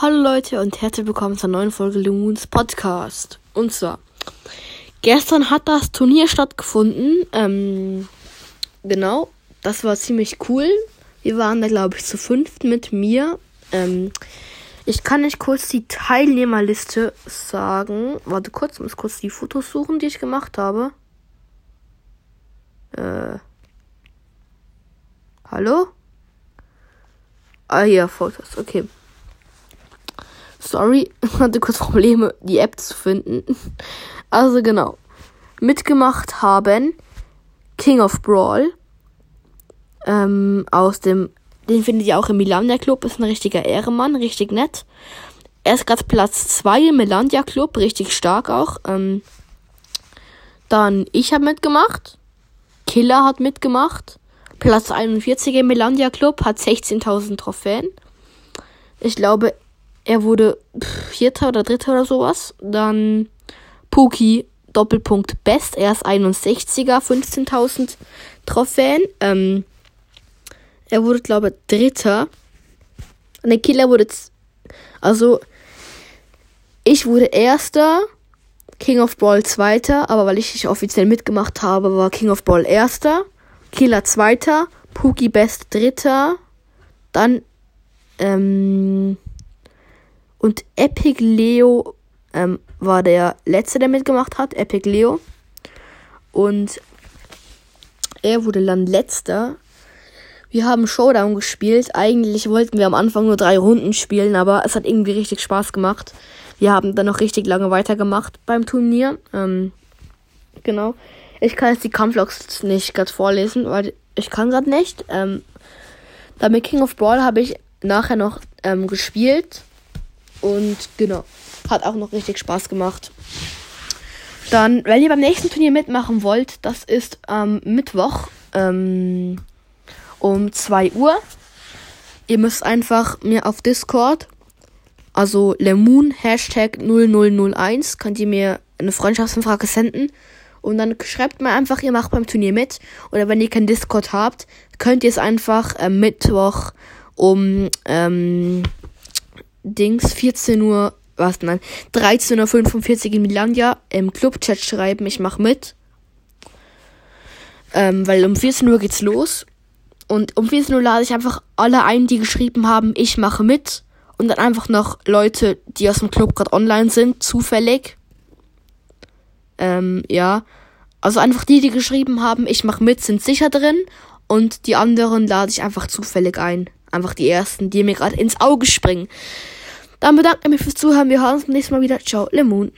Hallo Leute und herzlich willkommen zur neuen Folge Lumons Podcast. Und zwar, gestern hat das Turnier stattgefunden. Ähm, genau, das war ziemlich cool. Wir waren da, glaube ich, zu fünft mit mir. Ähm, ich kann nicht kurz die Teilnehmerliste sagen. Warte kurz, ich muss kurz die Fotos suchen, die ich gemacht habe. Äh. Hallo? Ah, hier, Fotos, okay. Sorry, hatte kurz Probleme, die App zu finden. Also genau. Mitgemacht haben King of Brawl. Ähm, aus dem. Den findet ihr auch im Milandia Club. Ist ein richtiger Ehrenmann, richtig nett. Er ist gerade Platz 2 im Milandia Club, richtig stark auch. Ähm, dann ich habe mitgemacht. Killer hat mitgemacht. Platz 41 im Milandia Club, hat 16.000 Trophäen. Ich glaube, er wurde Vierter oder Dritter oder sowas. Dann Puki, Doppelpunkt Best. Er ist 61er, 15.000 Trophäen. Ähm, er wurde, glaube ich, Dritter. Und der Killer wurde. Also, ich wurde Erster. King of Brawl Zweiter. Aber weil ich nicht offiziell mitgemacht habe, war King of Brawl Erster. Killer Zweiter. Puki Best Dritter. Dann. Ähm, und Epic Leo ähm, war der letzte, der mitgemacht hat. Epic Leo. Und er wurde dann letzter. Wir haben Showdown gespielt. Eigentlich wollten wir am Anfang nur drei Runden spielen, aber es hat irgendwie richtig Spaß gemacht. Wir haben dann noch richtig lange weitergemacht beim Turnier. Ähm, genau. Ich kann jetzt die Kampflogs nicht gerade vorlesen, weil ich kann gerade nicht. Ähm, da mit King of Brawl habe ich nachher noch ähm, gespielt. Und genau, hat auch noch richtig Spaß gemacht. Dann, wenn ihr beim nächsten Turnier mitmachen wollt, das ist am Mittwoch ähm, um 2 Uhr. Ihr müsst einfach mir auf Discord, also Lemoon Hashtag 0001, könnt ihr mir eine Freundschaftsanfrage senden. Und dann schreibt mir einfach, ihr macht beim Turnier mit. Oder wenn ihr kein Discord habt, könnt ihr es einfach äh, Mittwoch um ähm, Dings 14 Uhr, was nein, 13.45 Uhr in Milandia im Clubchat schreiben, ich mach mit. Ähm, weil um 14 Uhr geht's los. Und um 14 Uhr lade ich einfach alle ein, die geschrieben haben, ich mache mit. Und dann einfach noch Leute, die aus dem Club gerade online sind, zufällig. Ähm, ja. Also einfach die, die geschrieben haben, ich mache mit, sind sicher drin. Und die anderen lade ich einfach zufällig ein. Einfach die ersten, die mir gerade ins Auge springen. Dann bedanke ich mich fürs Zuhören. Wir hören uns nächstes Mal wieder. Ciao, Lemon.